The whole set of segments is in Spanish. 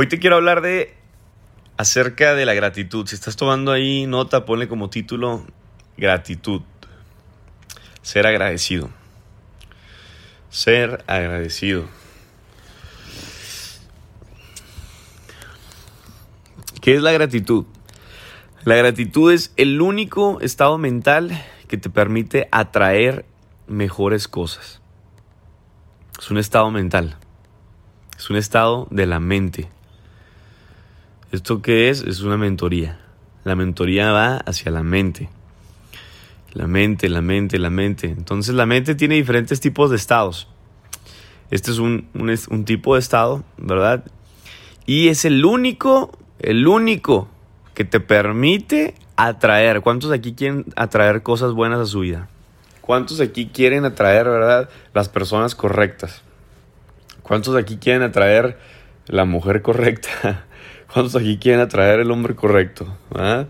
Hoy te quiero hablar de acerca de la gratitud. Si estás tomando ahí nota, ponle como título gratitud. Ser agradecido. Ser agradecido. ¿Qué es la gratitud? La gratitud es el único estado mental que te permite atraer mejores cosas. Es un estado mental. Es un estado de la mente. ¿Esto qué es? Es una mentoría. La mentoría va hacia la mente. La mente, la mente, la mente. Entonces la mente tiene diferentes tipos de estados. Este es un, un, tipo de estado, ¿verdad? Y es el único, el único que te permite atraer. ¿Cuántos aquí quieren atraer cosas buenas a su vida? ¿Cuántos aquí quieren atraer, verdad, las personas correctas? ¿Cuántos aquí quieren atraer la mujer correcta? ¿Cuántos aquí quieren atraer el hombre correcto? ¿Ah?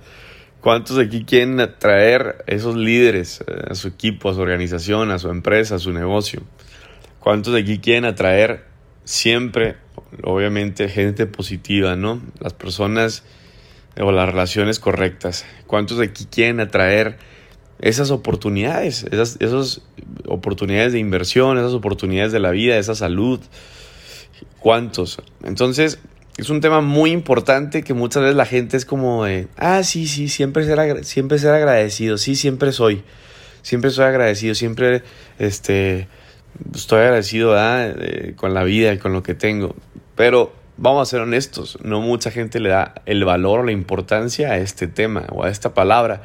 ¿Cuántos aquí quieren atraer esos líderes eh, a su equipo, a su organización, a su empresa, a su negocio? ¿Cuántos aquí quieren atraer siempre, obviamente, gente positiva, ¿no? Las personas o las relaciones correctas. ¿Cuántos aquí quieren atraer esas oportunidades, esas, esas oportunidades de inversión, esas oportunidades de la vida, esa salud? ¿Cuántos? Entonces, es un tema muy importante que muchas veces la gente es como de, ah, sí, sí, siempre ser, siempre ser agradecido, sí, siempre soy, siempre soy agradecido, siempre este, estoy agradecido con la vida y con lo que tengo. Pero vamos a ser honestos, no mucha gente le da el valor o la importancia a este tema o a esta palabra.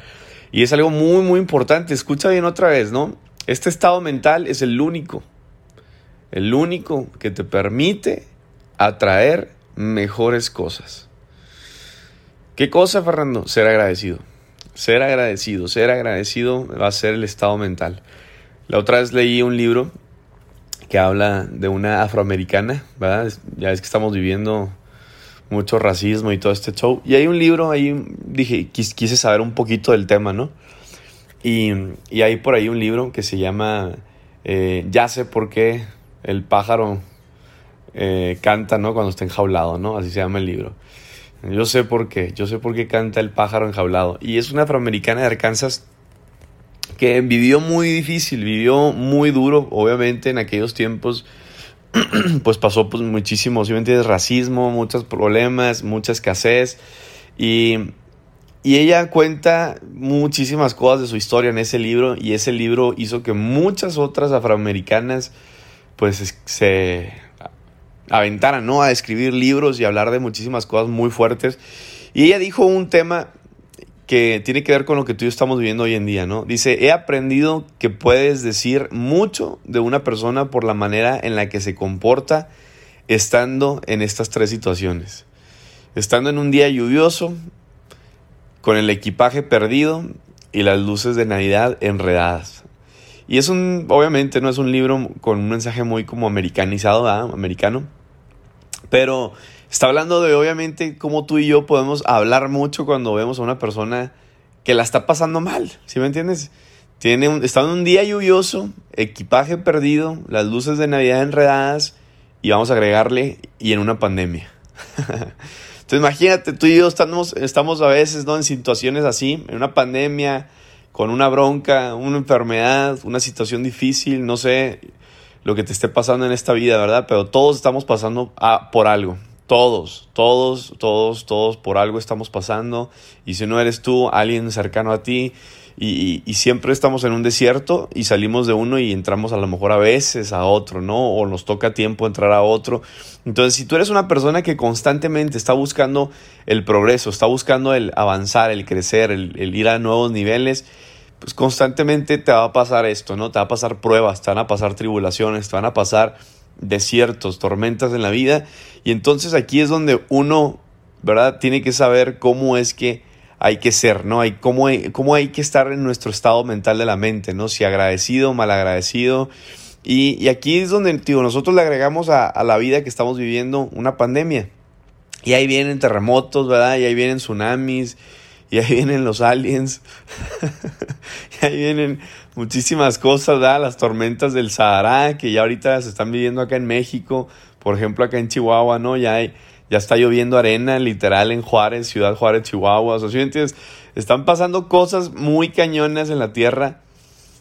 Y es algo muy, muy importante. Escucha bien otra vez, ¿no? Este estado mental es el único, el único que te permite atraer mejores cosas. ¿Qué cosa, Fernando? Ser agradecido. Ser agradecido, ser agradecido va a ser el estado mental. La otra vez leí un libro que habla de una afroamericana, ¿verdad? Ya es que estamos viviendo mucho racismo y todo este show. Y hay un libro ahí, dije, quise saber un poquito del tema, ¿no? Y, hay por ahí un libro que se llama eh, Ya sé por qué el pájaro eh, canta, ¿no? Cuando está enjaulado, ¿no? Así se llama el libro. Yo sé por qué, yo sé por qué canta el pájaro enjaulado. Y es una afroamericana de Arkansas que vivió muy difícil, vivió muy duro, obviamente en aquellos tiempos pues pasó pues muchísimo, racismo, muchos problemas, mucha escasez y, y ella cuenta muchísimas cosas de su historia en ese libro y ese libro hizo que muchas otras afroamericanas pues se aventaran, ¿no? A escribir libros y hablar de muchísimas cosas muy fuertes. Y ella dijo un tema que tiene que ver con lo que tú y yo estamos viviendo hoy en día, ¿no? Dice, he aprendido que puedes decir mucho de una persona por la manera en la que se comporta estando en estas tres situaciones. Estando en un día lluvioso, con el equipaje perdido y las luces de Navidad enredadas. Y es un, obviamente no es un libro con un mensaje muy como americanizado, americano, pero está hablando de obviamente cómo tú y yo podemos hablar mucho cuando vemos a una persona que la está pasando mal, ¿sí me entiendes? Tiene un, está en un día lluvioso, equipaje perdido, las luces de Navidad enredadas y vamos a agregarle y en una pandemia. Entonces imagínate, tú y yo estamos, estamos a veces ¿no? en situaciones así, en una pandemia, con una bronca, una enfermedad, una situación difícil, no sé lo que te esté pasando en esta vida, ¿verdad? Pero todos estamos pasando por algo. Todos, todos, todos, todos por algo estamos pasando. Y si no eres tú, alguien cercano a ti. Y, y, siempre estamos en un desierto y salimos de uno y entramos a lo mejor a veces a otro, ¿no? O nos toca tiempo entrar a otro. Entonces, si tú eres una persona que constantemente está buscando el progreso, está buscando el avanzar, el crecer, el ir a nuevos niveles, pues constantemente te va a pasar esto, ¿no? Te va a pasar pruebas, te van a pasar tribulaciones, te van a pasar desiertos, tormentas en la vida. Y entonces aquí es donde uno, ¿verdad? Tiene que saber cómo es que hay que ser, ¿no? Hay, cómo, hay, cómo hay que estar en nuestro estado mental de la mente, ¿no? Si agradecido, mal agradecido. Y, y aquí es donde, tío, nosotros le agregamos a, a la vida que estamos viviendo una pandemia. Y ahí vienen terremotos, ¿verdad? Y ahí vienen tsunamis y ahí vienen los aliens, y ahí vienen muchísimas cosas, ¿verdad? las tormentas del Sahara que ya ahorita se están viviendo acá en México, por ejemplo acá en Chihuahua, ¿no? Ya hay, ya está lloviendo arena, literal, en Juárez, Ciudad Juárez, Chihuahua. O sea, ¿sí? Están pasando cosas muy cañonas en la tierra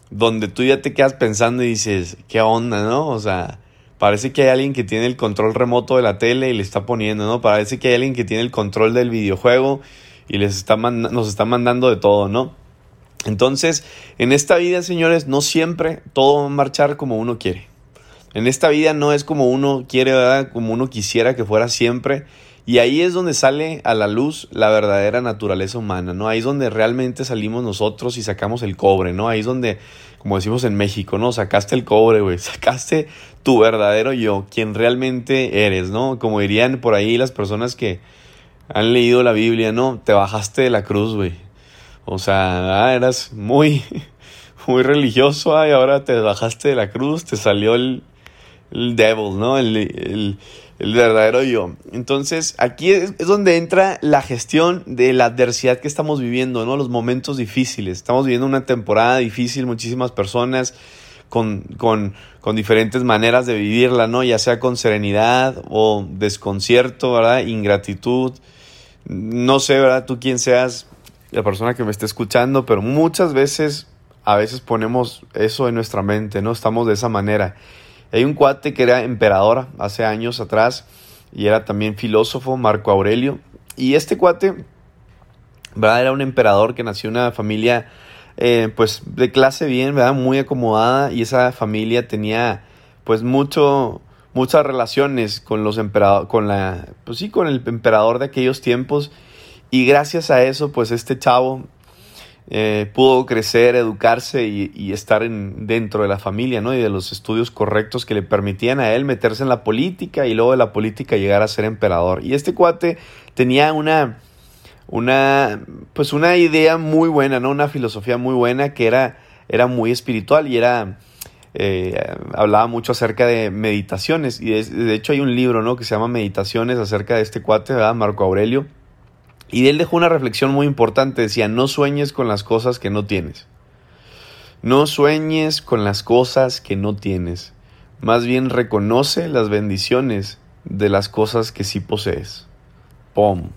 donde tú ya te quedas pensando y dices, ¿qué onda, no? O sea, parece que hay alguien que tiene el control remoto de la tele y le está poniendo, ¿no? Parece que hay alguien que tiene el control del videojuego y les está nos está mandando de todo, ¿no? Entonces, en esta vida, señores, no siempre todo va a marchar como uno quiere. En esta vida no es como uno quiere, ¿verdad? Como uno quisiera que fuera siempre. Y ahí es donde sale a la luz la verdadera naturaleza humana, ¿no? Ahí es donde realmente salimos nosotros y sacamos el cobre, ¿no? Ahí es donde, como decimos en México, ¿no? Sacaste el cobre, güey. Sacaste tu verdadero yo, quien realmente eres, ¿no? Como dirían por ahí las personas que han leído la Biblia, ¿no? Te bajaste de la cruz, güey. O sea, ah, eras muy, muy religioso, y ahora te bajaste de la cruz, te salió el, el devil, ¿no? El, verdadero yo. Entonces, aquí es, donde entra la gestión de la adversidad que estamos viviendo, ¿no? Los momentos difíciles. Estamos viviendo una temporada difícil, muchísimas personas con, con, con diferentes maneras de vivirla, ¿no? Ya sea con serenidad o desconcierto, ¿verdad? Ingratitud. No sé, ¿verdad? Tú quién seas, la persona que me esté escuchando, pero muchas veces, a veces ponemos eso en nuestra mente, ¿no? Estamos de esa manera. Hay un cuate que era emperador hace años atrás y era también filósofo, Marco Aurelio. Y este cuate, ¿verdad? Era un emperador que nació en una familia, eh, pues, de clase bien, ¿verdad? Muy acomodada y esa familia tenía, pues, mucho, muchas relaciones con los emperadores, con la, pues sí, con el emperador de aquellos tiempos. Y gracias a eso, pues, este chavo eh, pudo crecer, educarse y, estar en, dentro de la familia, ¿no? Y de los estudios correctos que le permitían a él meterse en la política y luego de la política llegar a ser emperador. Y este cuate tenía una, una, pues una idea muy buena, ¿no? Una filosofía muy buena que era, era muy espiritual y era, eh, hablaba mucho acerca de meditaciones. Y de, hecho hay un libro, ¿no? Que se llama Meditaciones acerca de este cuate, ¿verdad? Marco Aurelio y él dejó una reflexión muy importante, decía, no sueñes con las cosas que no tienes. No sueñes con las cosas que no tienes. Más bien reconoce las bendiciones de las cosas que sí posees. ¡Pum!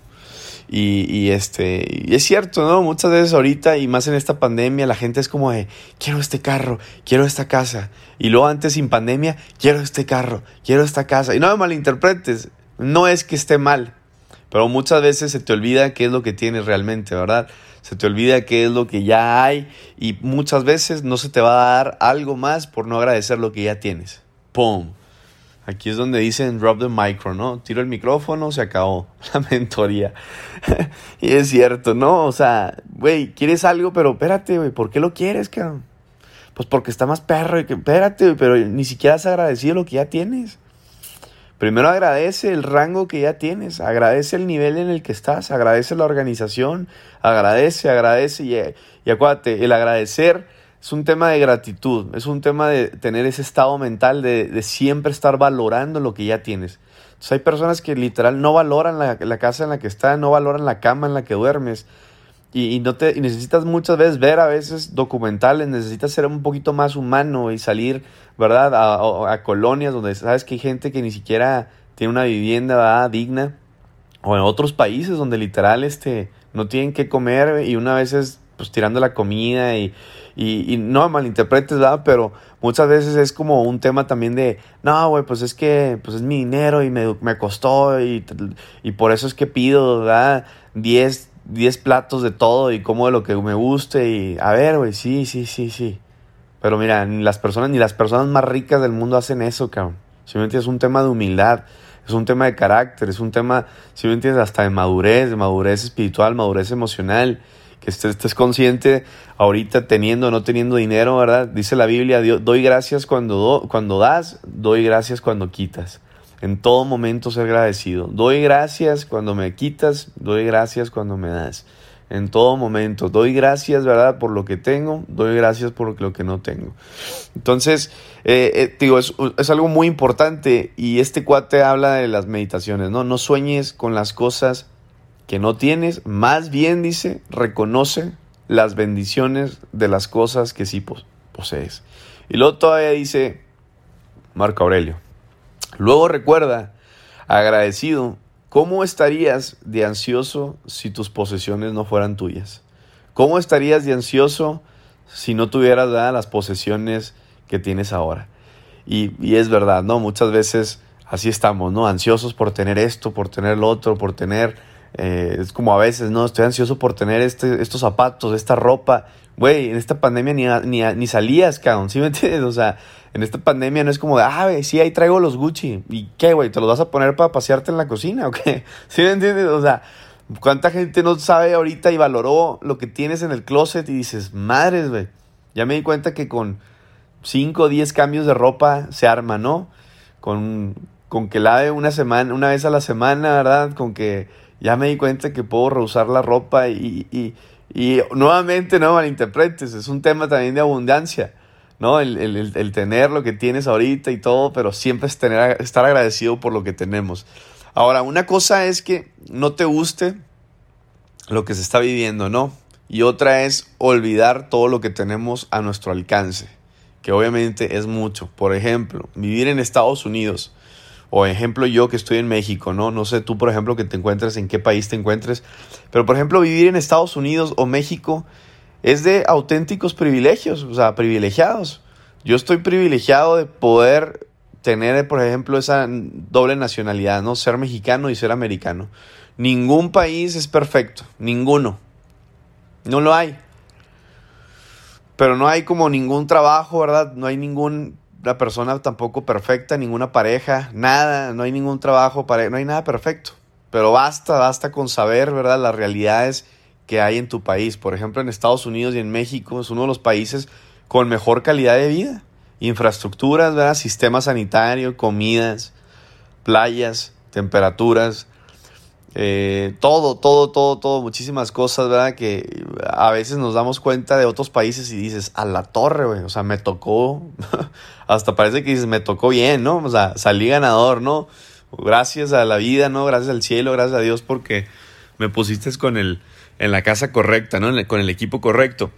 Y, este, es cierto, ¿no? Muchas veces ahorita y más en esta pandemia la gente es como de, quiero este carro, quiero esta casa. Y luego antes sin pandemia, quiero este carro, quiero esta casa. Y no me malinterpretes, no es que esté mal, pero muchas veces se te olvida qué es lo que tienes realmente, ¿verdad? Se te olvida qué es lo que ya hay y muchas veces no se te va a dar algo más por no agradecer lo que ya tienes. ¡Pum! Aquí es donde dicen drop the micro, ¿no? Tiro el micrófono, se acabó la mentoría. y es cierto, ¿no? O sea, güey, quieres algo, pero espérate, güey, ¿por qué lo quieres, cabrón? Pues porque está más perro y que, espérate, pero ni siquiera has agradecido lo que ya tienes. Primero agradece el rango que ya tienes, agradece el nivel en el que estás, agradece la organización, agradece, agradece y, y acuérdate, el agradecer es un tema de gratitud, es un tema de tener ese estado mental de, de siempre estar valorando lo que ya tienes. Entonces hay personas que literal no valoran la, la casa en la que están, no valoran la cama en la que duermes, y, no te necesitas muchas veces ver a veces documentales, necesitas ser un poquito más humano y salir, ¿verdad? A, colonias donde sabes que hay gente que ni siquiera tiene una vivienda digna. O en otros países donde literal este, no tienen que comer y una vez es pues tirando la comida y, y, no malinterpretes, ¿verdad? Pero muchas veces es como un tema también de, no, güey, pues es que pues es mi dinero y me, me costó y, y por eso es que pido, ¿verdad? 10, 10 platos de todo y como de lo que me guste y a ver, güey, sí, sí, sí, sí. Pero mira, ni las personas ni las personas más ricas del mundo hacen eso, cabrón. Simplemente es un tema de humildad, es un tema de carácter, es un tema, si me entiendes, hasta de madurez, de madurez espiritual, madurez emocional, que estés, consciente ahorita teniendo o no teniendo dinero, ¿verdad? Dice la Biblia, doy gracias cuando, cuando das, doy gracias cuando quitas en todo momento ser agradecido. Doy gracias cuando me quitas, doy gracias cuando me das. En todo momento, doy gracias, ¿verdad? Por lo que tengo, doy gracias por lo que no tengo. Entonces, eh, eh, digo, es, es, algo muy importante y este cuate habla de las meditaciones, ¿no? No sueñes con las cosas que no tienes, más bien dice, reconoce las bendiciones de las cosas que sí posees. Y luego todavía dice Marco Aurelio, Luego recuerda, agradecido, ¿cómo estarías de ansioso si tus posesiones no fueran tuyas? ¿Cómo estarías de ansioso si no tuvieras las posesiones que tienes ahora? Y, y, es verdad, ¿no? Muchas veces así estamos, ¿no? Ansiosos por tener esto, por tener lo otro, por tener... Eh, es como a veces, ¿no? Estoy ansioso por tener este, estos zapatos, esta ropa. Güey, en esta pandemia ni, ni, salías, cabrón, ¿sí me entiendes? O sea, en esta pandemia no es como de, ah, güey, sí, ahí traigo los Gucci. ¿Y qué, güey? ¿Te los vas a poner para pasearte en la cocina o qué? ¿Sí me entiendes? O sea, ¿cuánta gente no sabe ahorita y valoró lo que tienes en el closet y dices, madres, güey? Ya me di cuenta que con 5 o 10 cambios de ropa se arma, ¿no? Con, con que lave una semana, una vez a la semana, ¿verdad? Con que ya me di cuenta que puedo reusar la ropa y, y, y nuevamente no malinterpretes, es un tema también de abundancia. ¿no? El, el, el, tener lo que tienes ahorita y todo, pero siempre es tener, estar agradecido por lo que tenemos. Ahora, una cosa es que no te guste lo que se está viviendo, ¿no? Y otra es olvidar todo lo que tenemos a nuestro alcance, que obviamente es mucho. Por ejemplo, vivir en Estados Unidos, o ejemplo yo que estoy en México, ¿no? No sé tú, por ejemplo, que te encuentres, en qué país te encuentres, pero por ejemplo, vivir en Estados Unidos o México es de auténticos privilegios, o sea, privilegiados. Yo estoy privilegiado de poder tener, por ejemplo, esa doble nacionalidad, ¿no? Ser mexicano y ser americano. Ningún país es perfecto, ninguno. No lo hay. Pero no hay como ningún trabajo, ¿verdad? No hay ninguna persona tampoco perfecta, ninguna pareja, nada, no hay ningún trabajo, no hay nada perfecto. Pero basta, basta con saber, ¿verdad? Las realidades que hay en tu país. Por ejemplo, en Estados Unidos y en México es uno de los países con mejor calidad de vida. Infraestructuras, ¿verdad? Sistema sanitario, comidas, playas, temperaturas, eh, todo, todo, todo, todo, muchísimas cosas, ¿verdad? Que a veces nos damos cuenta de otros países y dices, a la torre, güey, o sea, me tocó, hasta parece que dices, me tocó bien, ¿no? O sea, salí ganador, ¿no? Gracias a la vida, ¿no? Gracias al cielo, gracias a Dios porque me pusiste con el, en la casa correcta, ¿no? con el equipo correcto.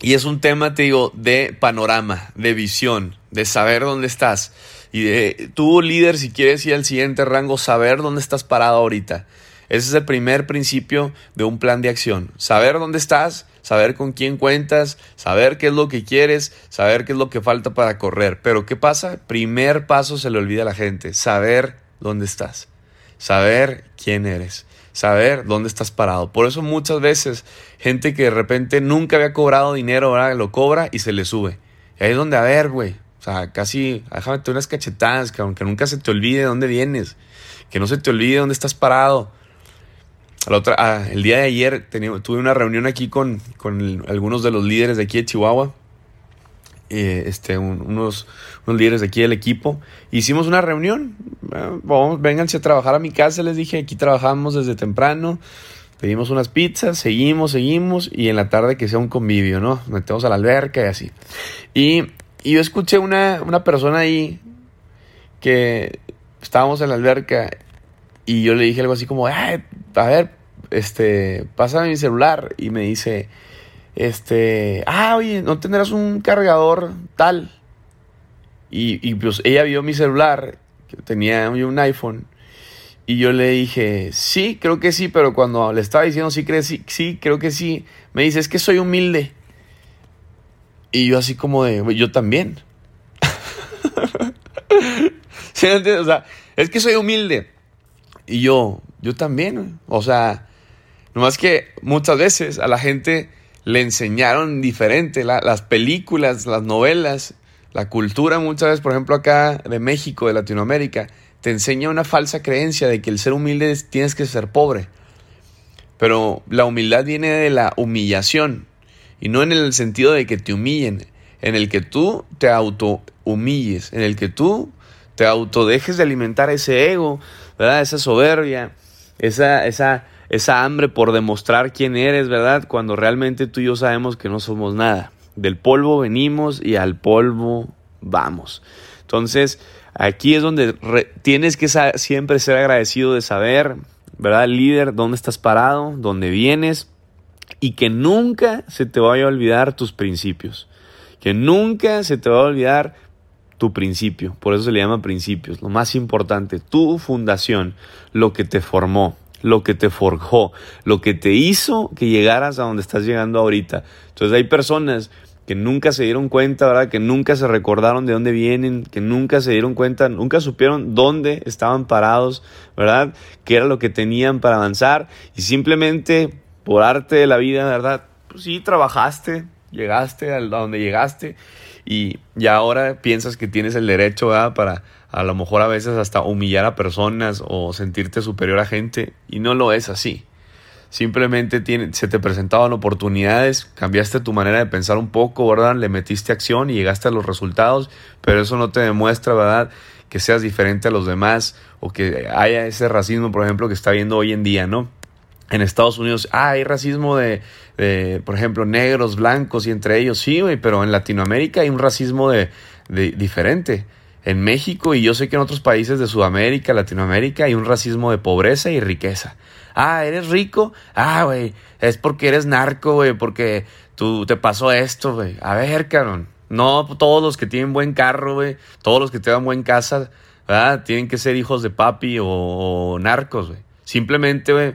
Y es un tema, te digo, de panorama, de visión, de saber dónde estás. Y de tú, líder, si quieres ir al siguiente rango, saber dónde estás parado ahorita. Ese es el primer principio de un plan de acción. Saber dónde estás, saber con quién cuentas, saber qué es lo que quieres, saber qué es lo que falta para correr. Pero ¿qué pasa? Primer paso se le olvida a la gente, saber dónde estás, saber quién eres saber dónde estás parado. Por eso muchas veces gente que de repente nunca había cobrado dinero, ahora lo cobra y se le sube. Y ahí es donde, a ver, güey, o sea, casi, déjame unas cachetadas, que aunque nunca se te olvide de dónde vienes, que no se te olvide dónde estás parado. La otra, ah, el día de ayer tuve una reunión aquí con, con algunos de los líderes de aquí de Chihuahua eh, este, unos, unos, líderes de aquí del equipo. Hicimos una reunión. Vamos, vénganse a trabajar a mi casa, les dije. Aquí trabajamos desde temprano. Pedimos unas pizzas, seguimos, seguimos. Y en la tarde que sea un convivio, ¿no? Metemos a la alberca y así. Y, y yo escuché una, una persona ahí que estábamos en la alberca y yo le dije algo así como, a ver, este, pásame mi celular. Y me dice, este, ah, oye, ¿no tendrás un cargador tal? Y, y pues ella vio mi celular, que tenía un iPhone, y yo le dije, sí, creo que sí, pero cuando le estaba diciendo sí, creo, sí, sí, creo que sí, me dice, es que soy humilde. Y yo así como de, yo también. ¿Sí O sea, es que soy humilde. Y yo, yo también. O sea, nomás que muchas veces a la gente le enseñaron diferente, las películas, las novelas, la cultura muchas veces, por ejemplo acá de México, de Latinoamérica, te enseña una falsa creencia de que el ser humilde tienes que ser pobre. Pero la humildad viene de la humillación y no en el sentido de que te humillen, en el que tú te auto humilles, en el que tú te auto dejes de alimentar ese ego, ¿verdad? Esa soberbia, esa, esa esa hambre por demostrar quién eres, ¿verdad? Cuando realmente tú y yo sabemos que no somos nada. Del polvo venimos y al polvo vamos. Entonces, aquí es donde tienes que siempre ser agradecido de saber, ¿verdad? Líder, dónde estás parado, dónde vienes y que nunca se te vaya a olvidar tus principios. Que nunca se te va a olvidar tu principio. Por eso se le llama principios. Lo más importante, tu fundación, lo que te formó, lo que te forjó, lo que te hizo que llegaras a donde estás llegando ahorita. Entonces hay personas que nunca se dieron cuenta, ¿verdad? Que nunca se recordaron de dónde vienen, que nunca se dieron cuenta, nunca supieron dónde estaban parados, ¿verdad? Qué era lo que tenían para avanzar y simplemente por arte de la vida, ¿verdad? Pues sí, trabajaste, llegaste a donde llegaste y, y ahora piensas que tienes el derecho, ¿verdad? Para a lo mejor a veces hasta humillar a personas o sentirte superior a gente y no lo es así. Simplemente tiene, se te presentaban oportunidades, cambiaste tu manera de pensar un poco, ¿verdad? Le metiste acción y llegaste a los resultados, pero eso no te demuestra, ¿verdad? Que seas diferente a los demás o que haya ese racismo, por ejemplo, que está viendo hoy en día, ¿no? En Estados Unidos, ah, hay racismo de, de por ejemplo, negros, blancos y entre ellos, sí, güey, pero en Latinoamérica hay un racismo de, de diferente en México y yo sé que en otros países de Sudamérica, Latinoamérica hay un racismo de pobreza y riqueza. Ah, ¿eres rico? Ah, güey, es porque eres narco, güey, porque tú te pasó esto, güey. A ver, cabrón. No todos los que tienen buen carro, güey, todos los que te dan buen casa, ¿verdad? Tienen que ser hijos de papi o, o narcos, güey. Simplemente, güey,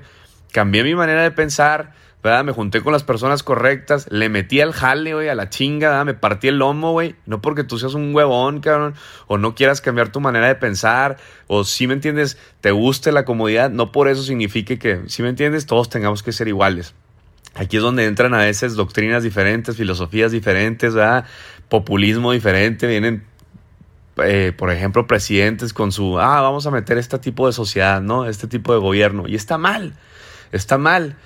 cambié mi manera de pensar, ¿verdad? Me junté con las personas correctas, le metí al jale, güey, a la chinga, ¿verdad? Me partí el lomo, güey. No porque tú seas un huevón, cabrón, o no quieras cambiar tu manera de pensar, o si me entiendes, te guste la comodidad, no por eso signifique que, si me entiendes, todos tengamos que ser iguales. Aquí es donde entran a veces doctrinas diferentes, filosofías diferentes, ¿verdad? Populismo diferente, vienen eh, por ejemplo, presidentes con su, ah, vamos a meter este tipo de sociedad, ¿no? Este tipo de gobierno. Y está mal, está mal.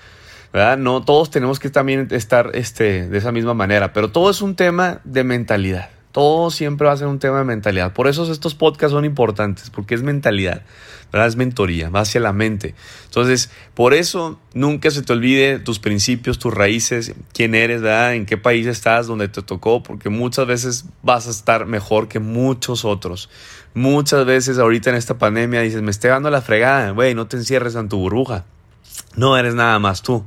No todos tenemos que también estar este, de esa misma manera, pero todo es un tema de mentalidad. Todo siempre va a ser un tema de mentalidad. Por eso estos podcasts son importantes, porque es mentalidad, ¿verdad? Es mentoría, va hacia la mente. Entonces, por eso nunca se te olvide tus principios, tus raíces, quién eres, ¿verdad? En qué país estás, dónde te tocó, porque muchas veces vas a estar mejor que muchos otros. Muchas veces ahorita en esta pandemia dices, me estoy dando la fregada, güey, no te encierres en tu burbuja. No eres nada más tú.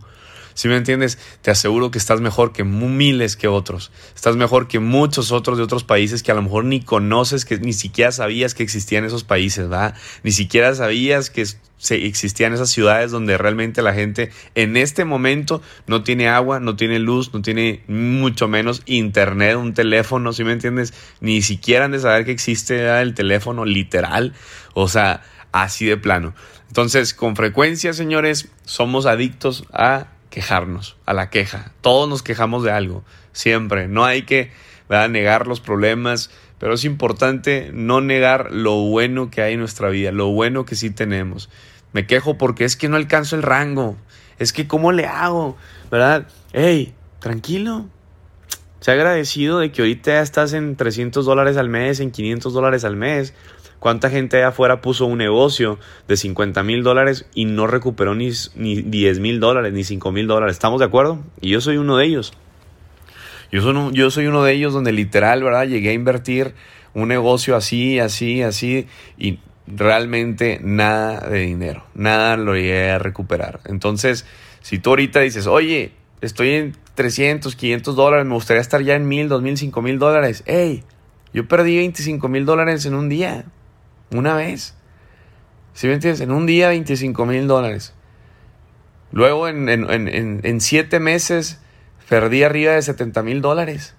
Si me entiendes, te aseguro que estás mejor que miles que otros. Estás mejor que muchos otros de otros países que a lo mejor ni conoces, que ni siquiera sabías que existían esos países, ¿verdad? Ni siquiera sabías que existían esas ciudades donde realmente la gente en este momento no tiene agua, no tiene luz, no tiene mucho menos internet, un teléfono, si me entiendes? Ni siquiera han de saber que existe el teléfono literal. O sea, así de plano. Entonces, con frecuencia, señores, somos adictos a quejarnos, a la queja. Todos nos quejamos de algo, siempre. No hay que negar los problemas, pero es importante no negar lo bueno que hay en nuestra vida, lo bueno que sí tenemos. Me quejo porque es que no alcanzo el rango. Es que cómo le hago, ¿verdad? Hey, tranquilo. Se ha agradecido de que ahorita estás en 300 dólares al mes, en 500 dólares al mes. ¿Cuánta gente allá afuera puso un negocio de 50 mil dólares y no recuperó ni, ni 10 mil dólares, ni 5 mil dólares? ¿Estamos de acuerdo? Y yo soy uno de ellos. Yo soy, yo soy uno de ellos donde literal, ¿verdad? Llegué a invertir un negocio así, así, así y realmente nada de dinero, nada lo llegué a recuperar. Entonces, si tú ahorita dices, oye, estoy en 300, 500 dólares, me gustaría estar ya en mil, dos mil, cinco mil dólares, hey, yo perdí 25 mil dólares en un día. Una vez. ¿Sí me entiendes? En un día 25 mil dólares. Luego en, en, siete meses perdí arriba de 70 mil dólares.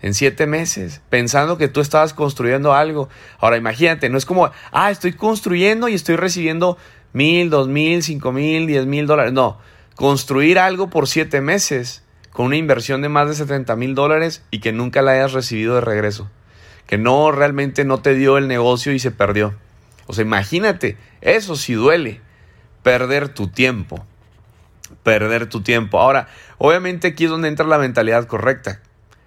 En siete meses, pensando que tú estabas construyendo algo. Ahora imagínate, no es como, ah, estoy construyendo y estoy recibiendo mil, dos mil, cinco mil, diez mil dólares. No, construir algo por siete meses con una inversión de más de 70 mil dólares y que nunca la hayas recibido de regreso que no realmente no te dio el negocio y se perdió. O sea, imagínate, eso sí duele, perder tu tiempo, perder tu tiempo. Ahora, obviamente aquí es donde entra la mentalidad correcta.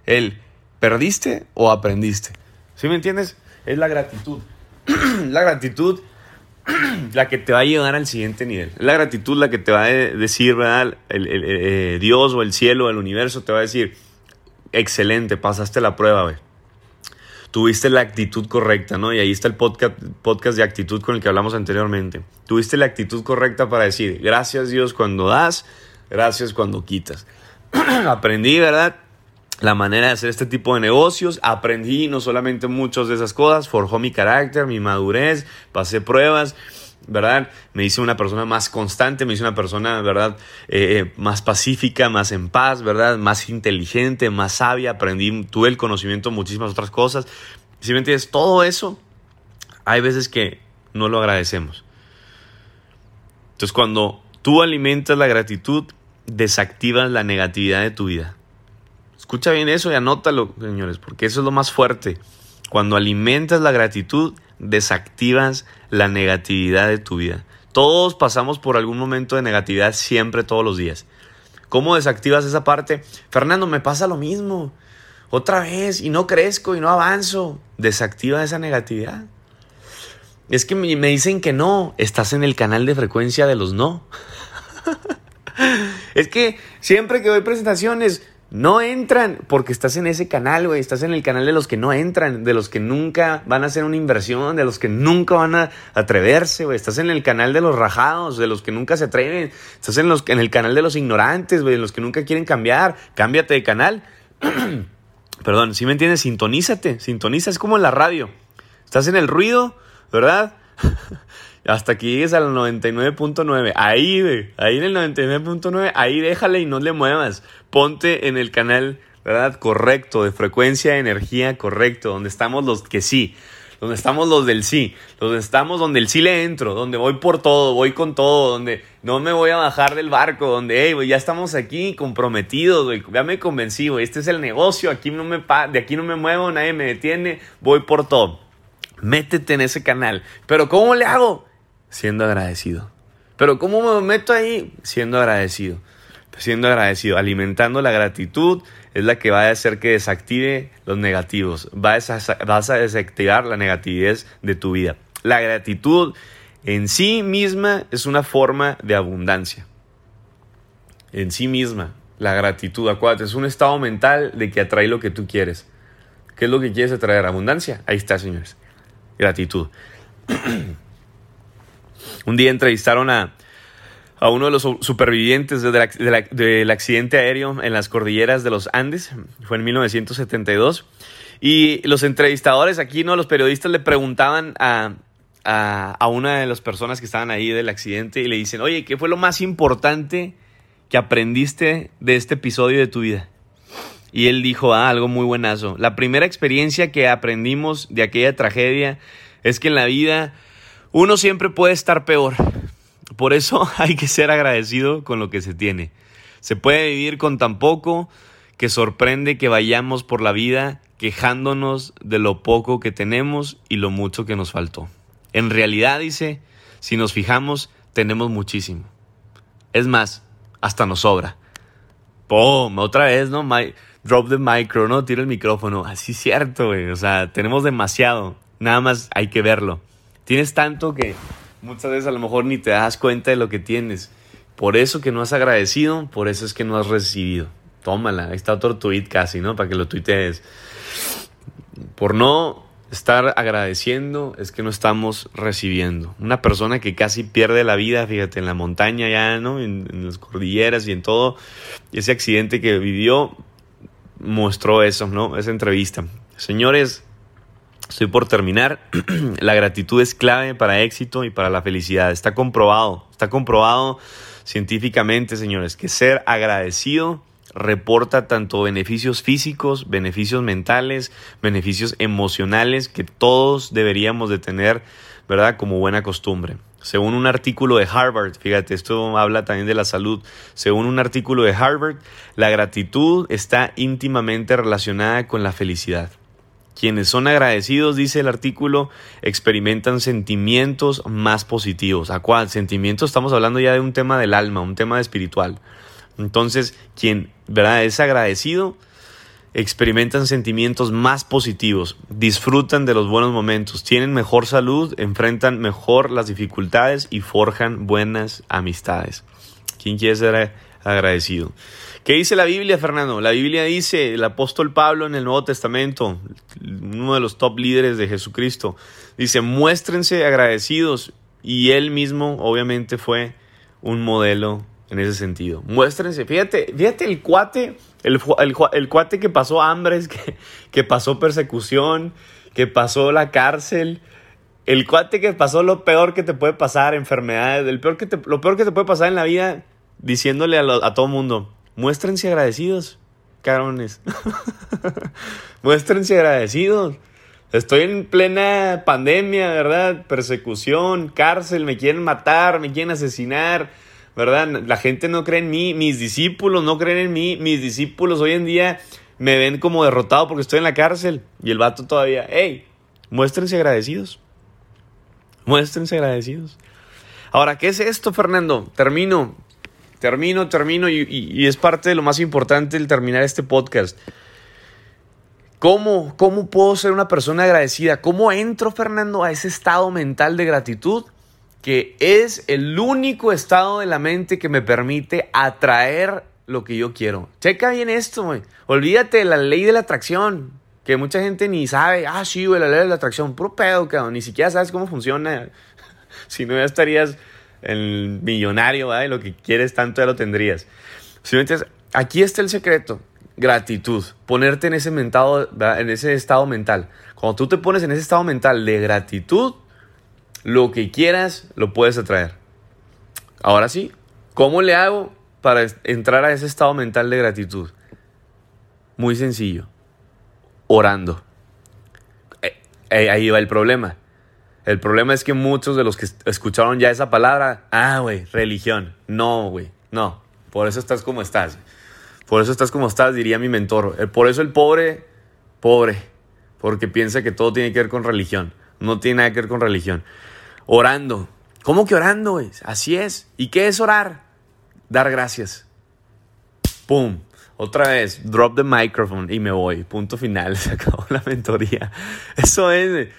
El, ¿perdiste o aprendiste? ¿Sí me entiendes? Es la gratitud. la gratitud la que te va a llevar al siguiente nivel. La gratitud la que te va a decir, ¿verdad? El, eh, Dios o el cielo, el universo te va a decir, excelente, pasaste la prueba, güey tuviste la actitud correcta, ¿no? Y ahí está el podcast, de actitud con el que hablamos anteriormente. Tuviste la actitud correcta para decir, gracias Dios cuando das, gracias cuando quitas. Aprendí, ¿verdad? la manera de hacer este tipo de negocios. Aprendí no solamente muchas de esas cosas, forjó mi carácter, mi madurez, pasé pruebas. ¿Verdad? Me hice una persona más constante, me hice una persona, ¿verdad? Eh, eh, más pacífica, más en paz, ¿verdad? Más inteligente, más sabia, aprendí, tuve el conocimiento muchísimas otras cosas. Si me entiendes, todo eso, hay veces que no lo agradecemos. Entonces, cuando tú alimentas la gratitud, desactivas la negatividad de tu vida. Escucha bien eso y anótalo, señores, porque eso es lo más fuerte. Cuando alimentas la gratitud, desactivas la negatividad de tu vida. Todos pasamos por algún momento de negatividad siempre, todos los días. ¿Cómo desactivas esa parte? Fernando, me pasa lo mismo. Otra vez, y no crezco y no avanzo. Desactiva esa negatividad. Es que me dicen que no, estás en el canal de frecuencia de los no. es que siempre que doy presentaciones, no entran porque estás en ese canal, güey. Estás en el canal de los que no entran, de los que nunca van a hacer una inversión, de los que nunca van a atreverse, güey. Estás en el canal de los rajados, de los que nunca se atreven. Estás en, los, en el canal de los ignorantes, güey, de los que nunca quieren cambiar. Cámbiate de canal. Perdón, si me entiendes, sintonízate. Sintoniza, es como en la radio. Estás en el ruido, ¿verdad? hasta que llegues al 99.9. Ahí, güey, ahí en el 99.9, ahí déjale y no le muevas. Ponte en el canal, ¿verdad? Correcto, de frecuencia de energía correcto, donde estamos los que sí, donde estamos los del sí, donde estamos donde el sí le entro, donde voy por todo, voy con todo, donde no me voy a bajar del barco, donde, hey, güey, ya estamos aquí comprometidos, güey, ya me convencí, güey, este es el negocio, aquí no me de aquí no me muevo, nadie me detiene, voy por todo. Métete en ese canal. Pero ¿cómo le hago? Siendo agradecido. Pero ¿cómo me meto ahí? Siendo agradecido. Siendo agradecido, alimentando la gratitud es la que va a hacer que desactive los negativos. Vas a, desactivar la negatividad de tu vida. La gratitud en sí misma es una forma de abundancia. En sí misma, la gratitud, acuérdate, es un estado mental de que atrae lo que tú quieres. ¿Qué es lo que quieres atraer? Abundancia. Ahí está, señores. Gratitud. Un día entrevistaron a, a uno de los supervivientes del accidente aéreo en las cordilleras de los Andes, fue en 1972, y los entrevistadores aquí, ¿no? los periodistas le preguntaban a, a, a, una de las personas que estaban ahí del accidente y le dicen, oye, ¿qué fue lo más importante que aprendiste de este episodio de tu vida? Y él dijo, ah, algo muy buenazo. La primera experiencia que aprendimos de aquella tragedia es que en la vida uno siempre puede estar peor. Por eso hay que ser agradecido con lo que se tiene. Se puede vivir con tan poco que sorprende que vayamos por la vida quejándonos de lo poco que tenemos y lo mucho que nos faltó. En realidad, dice, si nos fijamos, tenemos muchísimo. Es más, hasta nos sobra. ¡Pum! Otra vez, ¿no? drop the micro, ¿no? Tiro el micrófono. Así es cierto, güey. O sea, tenemos demasiado. Nada más hay que verlo. Tienes tanto que muchas veces a lo mejor ni te das cuenta de lo que tienes. Por eso que no has agradecido, por eso es que no has recibido. Tómala, ahí está otro tweet casi, ¿no? Para que lo tuitees. Por no estar agradeciendo es que no estamos recibiendo. Una persona que casi pierde la vida, fíjate, en la montaña ya, ¿no? En, en las cordilleras y en todo. Ese accidente que vivió mostró eso, ¿no? Esa entrevista. Señores, Estoy por terminar. la gratitud es clave para éxito y para la felicidad. Está comprobado, está comprobado científicamente, señores, que ser agradecido reporta tanto beneficios físicos, beneficios mentales, beneficios emocionales que todos deberíamos de tener, ¿verdad? Como buena costumbre. Según un artículo de Harvard, fíjate, esto habla también de la salud, según un artículo de Harvard, la gratitud está íntimamente relacionada con la felicidad. Quienes son agradecidos, dice el artículo, experimentan sentimientos más positivos. ¿A cuál? Sentimientos, estamos hablando ya de un tema del alma, un tema espiritual. Entonces, quien ¿verdad? es agradecido, experimentan sentimientos más positivos, disfrutan de los buenos momentos, tienen mejor salud, enfrentan mejor las dificultades y forjan buenas amistades. ¿Quién quiere ser agradecido? ¿Qué dice la Biblia, Fernando? La Biblia dice, el apóstol Pablo en el Nuevo Testamento, uno de los top líderes de Jesucristo, dice, muéstrense agradecidos y él mismo obviamente fue un modelo en ese sentido. Muéstrense, fíjate, fíjate el cuate, el, el, cuate que pasó hambres, que, que pasó persecución, que pasó la cárcel, el cuate que pasó lo peor que te puede pasar, enfermedades, el peor que te, lo peor que te puede pasar en la vida, diciéndole a, a todo mundo, muéstrense agradecidos, cabrones. muéstrense agradecidos. Estoy en plena pandemia, ¿verdad? Persecución, cárcel, me quieren matar, me quieren asesinar ¿verdad? La gente no cree en mí, mis discípulos no creen en mí, mis discípulos hoy en día me ven como derrotado porque estoy en la cárcel. Y el vato todavía, hey, muéstrense agradecidos. Muéstrense agradecidos. Ahora, ¿qué es esto, Fernando? Termino, termino, termino y, es parte de lo más importante el terminar este podcast. ¿Cómo, ¿Cómo puedo ser una persona agradecida? ¿Cómo entro, Fernando, a ese estado mental de gratitud? que es el único estado de la mente que me permite atraer lo que yo quiero. Checa bien esto, güey. Olvídate de la ley de la atracción, que mucha gente ni sabe. Ah, sí, güey, la ley de la atracción. Puro pedo, cabrón. Ni siquiera sabes cómo funciona. si no, ya estarías el millonario, ¿verdad? Lo que quieres tanto ya lo tendrías. Si aquí está el secreto. Gratitud. Ponerte en ese, mentado, en ese estado mental. Cuando tú te pones en ese estado mental de gratitud, lo que quieras lo puedes atraer. Ahora sí, ¿cómo le hago para entrar a ese estado mental de gratitud? Muy sencillo, orando. Eh, eh, ahí va el problema. El problema es que muchos de los que escucharon ya esa palabra, ah, güey, religión. No, güey, no. Por eso estás como estás. Por eso estás como estás, diría mi mentor. Eh, por eso el pobre, pobre, porque piensa que todo tiene que ver con religión. No tiene nada que ver con religión. Orando. ¿Cómo que orando? Güey? Así es. ¿Y qué es orar? Dar gracias. ¡Pum! Otra vez, drop the microphone y me voy. Punto final. Se acabó la mentoría. Eso es.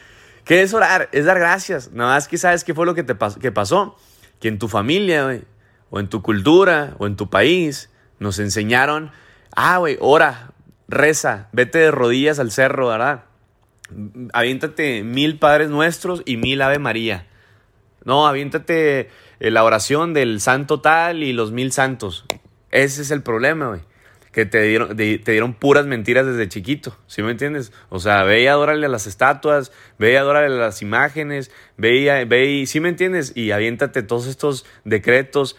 ¿Qué es orar? Es dar gracias. Nada más que sabes qué fue lo que, te pasó. Que en tu familia, o en tu cultura, o en tu país, nos enseñaron, ah, güey, ora, reza, vete de rodillas al cerro, ¿verdad? Aviéntate mil Padres Nuestros y mil Ave María. No, aviéntate eh, la oración del santo tal y los mil santos. Ese es el problema, güey. Que te dieron, te dieron puras mentiras desde chiquito, ¿sí me entiendes? O sea, ve y adórale a las estatuas, ve y adórale a las imágenes, ve y, ve y, ¿sí me entiendes? Y aviéntate todos estos decretos.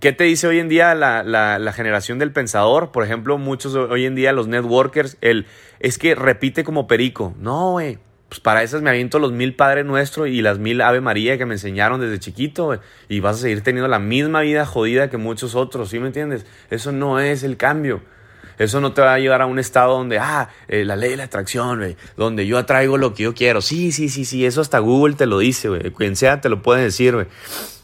¿Qué te dice hoy en día la, la, la, generación del pensador? Por ejemplo, muchos hoy en día, los networkers, el, es que repite como perico. No, güey pues para esas me aviento los mil Padre Nuestro y las mil Ave María que me enseñaron desde chiquito, y vas a seguir teniendo la misma vida jodida que muchos otros, ¿sí me entiendes? Eso no es el cambio. Eso no te va a llevar a un estado donde, ah, eh, la ley de la atracción, donde yo atraigo lo que yo quiero. Sí, sí, sí, sí, eso hasta Google te lo dice, güey. Quien sea te lo puede decir, güey.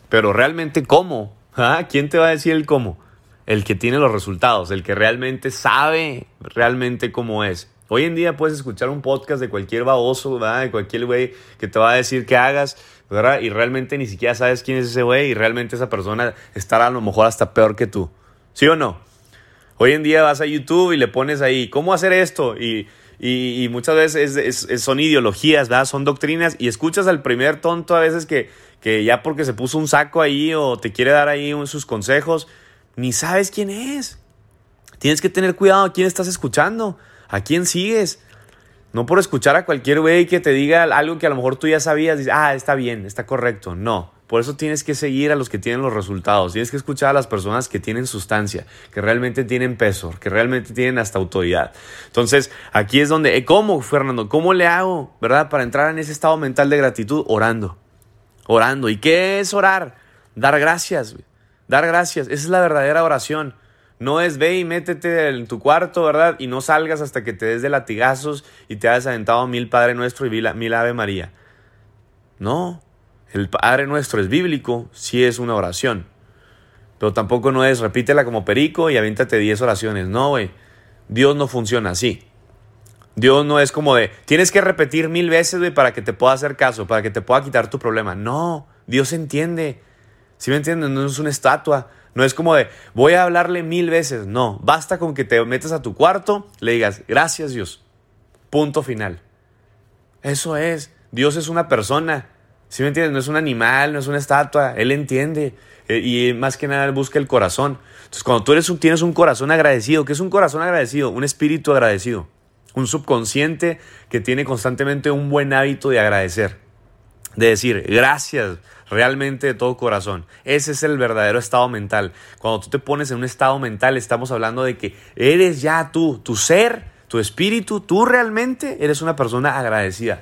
Pero realmente, ¿cómo? ¿Ah? ¿Quién te va a decir el cómo? El que tiene los resultados, el que realmente sabe realmente cómo es. Hoy en día puedes escuchar un podcast de cualquier baboso, ¿verdad? De cualquier güey que te va a decir que hagas, ¿verdad? Y realmente ni siquiera sabes quién es ese güey y realmente esa persona estará a lo mejor hasta peor que tú. ¿Sí o no? Hoy en día vas a YouTube y le pones ahí, ¿cómo hacer esto? Y, y, muchas veces son ideologías, ¿verdad? Son doctrinas y escuchas al primer tonto a veces que, que ya porque se puso un saco ahí o te quiere dar ahí sus consejos, ni sabes quién es. Tienes que tener cuidado a quién estás escuchando. ¿A quién sigues? No por escuchar a cualquier güey que te diga algo que a lo mejor tú ya sabías, dices, ah, está bien, está correcto. No. Por eso tienes que seguir a los que tienen los resultados. Tienes que escuchar a las personas que tienen sustancia, que realmente tienen peso, que realmente tienen hasta autoridad. Entonces, aquí es donde, eh, ¿cómo, Fernando? ¿Cómo le hago, verdad? Para entrar en ese estado mental de gratitud, orando. Orando. ¿Y qué es orar? Dar gracias. Dar gracias. Esa es la verdadera oración. No es ve y métete en tu cuarto, ¿verdad? Y no salgas hasta que te des de latigazos y te hayas aventado mil Padre Nuestro y mil Ave María. No, el Padre Nuestro es bíblico, sí es una oración. Pero tampoco no es repítela como perico y aviéntate diez oraciones. No, güey. Dios no funciona así. Dios no es como de, tienes que repetir mil veces, güey, para que te pueda hacer caso, para que te pueda quitar tu problema. No, Dios entiende. ¿Sí me entiendes? No es una estatua. No es como de, voy a hablarle mil veces. No, basta con que te metas a tu cuarto, le digas, gracias Dios. Punto final. Eso es. Dios es una persona. ¿Sí me entiendes? No es un animal, no es una estatua. Él entiende. Eh, y más que nada busca el corazón. Entonces, cuando tú eres tienes un corazón agradecido, ¿qué es un corazón agradecido? Un espíritu agradecido. Un subconsciente que tiene constantemente un buen hábito de agradecer. De decir, gracias realmente de todo corazón. Ese es el verdadero estado mental. Cuando tú te pones en un estado mental, estamos hablando de que eres ya tú, tu ser, tu espíritu, tú realmente eres una persona agradecida.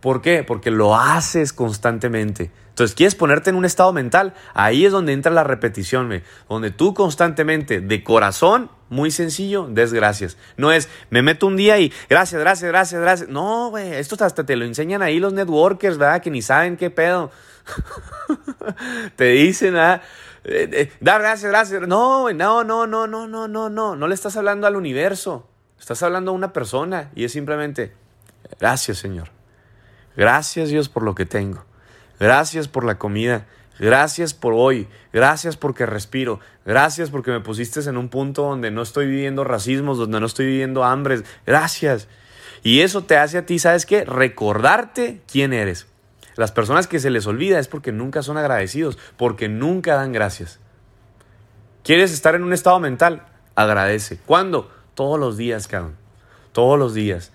¿Por qué? Porque lo haces constantemente. Entonces, ¿quieres ponerte en un estado mental? Ahí es donde entra la repetición, donde tú constantemente, de corazón, muy sencillo, des gracias. No es, me meto un día y gracias, gracias, gracias, gracias. No, güey, esto hasta te lo enseñan ahí los networkers, ¿verdad? Que ni saben qué pedo. te dicen, ¿ah? dar gracias, gracias. No, no, no, no, no, no, no, no. No le estás hablando al universo. Estás hablando a una persona y es simplemente, gracias, Señor. Gracias, Dios, por lo que tengo. Gracias por la comida. Gracias por hoy. Gracias porque respiro. Gracias porque me pusiste en un punto donde no estoy viviendo racismos, donde no estoy viviendo hambres. Gracias. Y eso te hace a ti, ¿sabes qué? Recordarte quién eres. Las personas que se les olvida es porque nunca son agradecidos, porque nunca dan gracias. ¿Quieres estar en un estado mental? Agradece. ¿Cuándo? Todos los días, cabrón. Todos los días.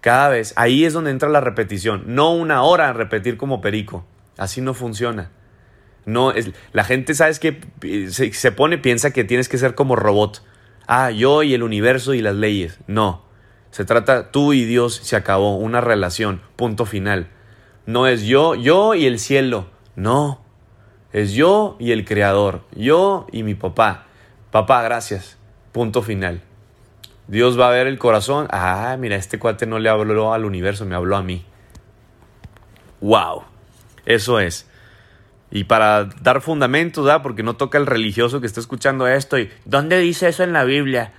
Cada vez. Ahí es donde entra la repetición. No una hora repetir como perico. Así no funciona. No, es, la gente, ¿sabes que se, se pone, piensa que tienes que ser como robot. Ah, yo y el universo y las leyes. No. Se trata tú y Dios, se acabó. Una relación. Punto final. No es yo, yo y el cielo. No. Es yo y el Creador. Yo y mi papá. Papá, gracias. Punto final. Dios va a ver el corazón. Ah, mira, este cuate no le habló al universo, me habló a mí. ¡Wow! Eso es. Y para dar fundamentos, ¿verdad? Porque no toca el religioso que está escuchando esto y ¿dónde dice eso en la Biblia?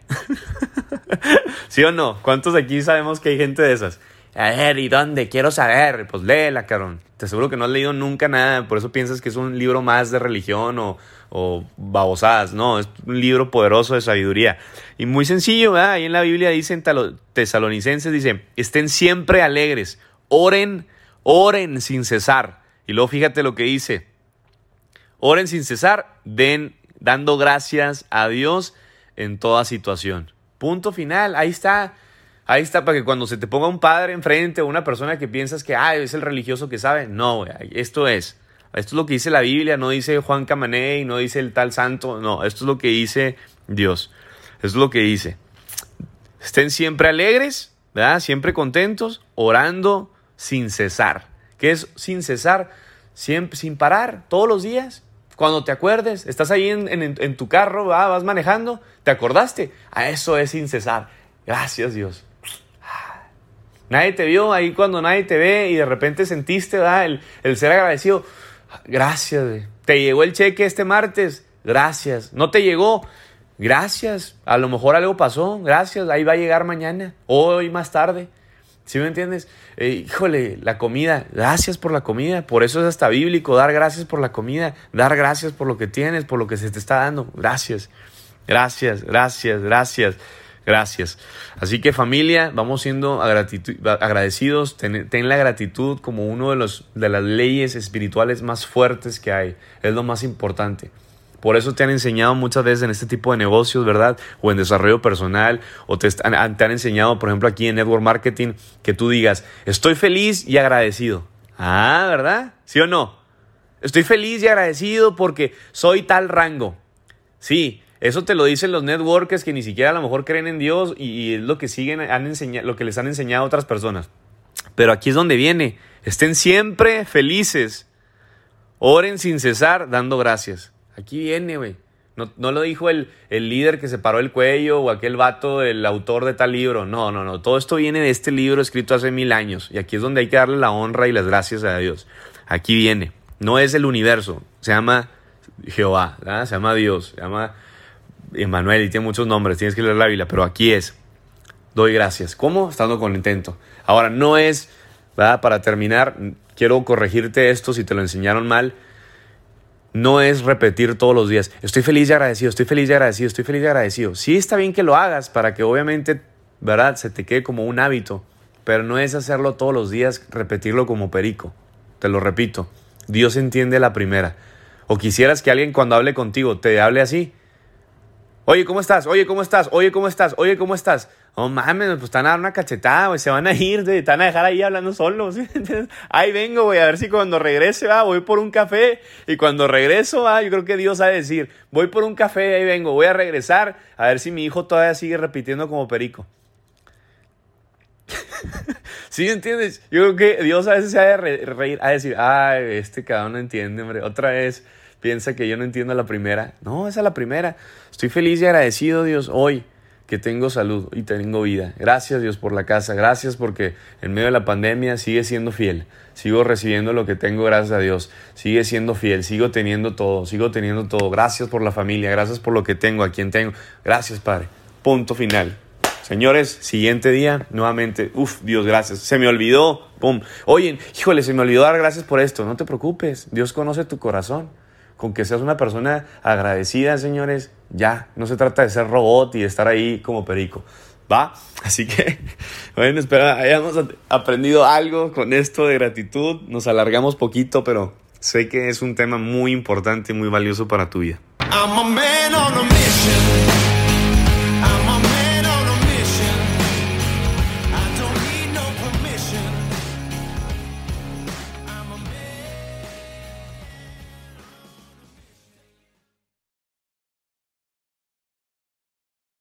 ¿Sí o no? ¿Cuántos aquí sabemos que hay gente de esas? A ver, ¿y dónde? Quiero saber. Pues léela, carón. Te aseguro que no has leído nunca nada, por eso piensas que es un libro más de religión o, o babosadas. No, es un libro poderoso de sabiduría. Y muy sencillo, ¿verdad? Ahí en la Biblia dicen tesalonicenses, dice, estén siempre alegres, oren, oren sin cesar. Y luego fíjate lo que dice, oren sin cesar, den, dando gracias a Dios en toda situación. Punto final, ahí está. Ahí está para que cuando se te ponga un padre enfrente o una persona que piensas que ah, es el religioso que sabe, no, esto es. Esto es lo que dice la Biblia, no dice Juan Camaney, no dice el tal santo, no, esto es lo que dice Dios. Esto es lo que dice. Estén siempre alegres, ¿verdad? Siempre contentos, orando sin cesar. ¿Qué es sin cesar? Siempre, sin parar, todos los días. Cuando te acuerdes, estás ahí en, tu carro, vas manejando, ¿te acordaste? A eso es sin cesar. Gracias Dios. Nadie te vio ahí cuando nadie te ve y de repente sentiste El, el ser agradecido. Gracias. Te llegó el cheque este martes. Gracias. No te llegó. Gracias. A lo mejor algo pasó. Gracias. Ahí va a llegar mañana. Hoy más tarde. ¿Sí me entiendes? Eh, híjole, la comida. Gracias por la comida. Por eso es hasta bíblico. Dar gracias por la comida. Dar gracias por lo que tienes, por lo que se te está dando. Gracias. Gracias, gracias, gracias. Gracias. Así que familia, vamos siendo agradecidos. Ten, la gratitud como uno de, los, de las leyes espirituales más fuertes que hay. Es lo más importante. Por eso te han enseñado muchas veces en este tipo de negocios, ¿verdad? O en desarrollo personal, o te, te han enseñado, por ejemplo, aquí en Network Marketing, que tú digas, estoy feliz y agradecido. Ah, ¿verdad? ¿Sí o no? Estoy feliz y agradecido porque soy tal rango. Sí, eso te lo dicen los networkers que ni siquiera a lo mejor creen en Dios y, es lo que siguen, han enseñado, lo que les han enseñado a otras personas. Pero aquí es donde viene. Estén siempre felices. Oren sin cesar dando gracias. Aquí viene, güey. No, no, lo dijo el, el, líder que se paró el cuello o aquel vato, el autor de tal libro. No, no, no. Todo esto viene de este libro escrito hace mil años. Y aquí es donde hay que darle la honra y las gracias a Dios. Aquí viene. No es el universo. Se llama Jehová. Se llama Dios. Se llama Emanuel y tiene muchos nombres, tienes que leer la Biblia, pero aquí es, doy gracias. ¿Cómo? Estando con intento. Ahora, no es, ¿verdad? Para terminar, quiero corregirte esto si te lo enseñaron mal. No es repetir todos los días, estoy feliz y agradecido, estoy feliz y agradecido, estoy feliz y agradecido. Sí está bien que lo hagas para que obviamente, ¿verdad? Se te quede como un hábito, pero no es hacerlo todos los días, repetirlo como perico. Te lo repito, Dios entiende la primera. O quisieras que alguien cuando hable contigo te hable así. Oye, ¿cómo estás? Oye, ¿cómo estás? Oye, ¿cómo estás? Oye, ¿cómo estás? Oh, mames, pues están a dar una cachetada, güey. Se van a ir, te van a dejar ahí hablando solos. ahí vengo, güey, a ver si cuando regrese, va, voy por un café. Y cuando regreso, va, yo creo que Dios ha de decir, voy por un café, ahí vengo, voy a regresar, a ver si mi hijo todavía sigue repitiendo como perico. ¿Sí entiendes? Yo creo que Dios a veces se ha de reír, a decir, ay, este cabrón no entiende, hombre. Otra vez piensa que yo no entiendo la primera. No, esa es la primera. Estoy feliz y agradecido, Dios, hoy que tengo salud y tengo vida. Gracias Dios por la casa, gracias porque en medio de la pandemia sigue siendo fiel. Sigo recibiendo lo que tengo, gracias a Dios. Sigue siendo fiel, sigo teniendo todo, sigo teniendo todo. Gracias por la familia, gracias por lo que tengo, a quien tengo. Gracias Padre. Punto final. Señores, siguiente día, nuevamente, uff, Dios, gracias. Se me olvidó, pum. Oye, híjole, se me olvidó dar gracias por esto. No te preocupes, Dios conoce tu corazón. Con que seas una persona agradecida, señores, ya, no se trata de ser robot y de estar ahí como perico. ¿Va? Así que, bueno, espero hayamos aprendido algo con esto de gratitud. Nos alargamos poquito, pero sé que es un tema muy importante y muy valioso para tu vida. I'm a man on a mission.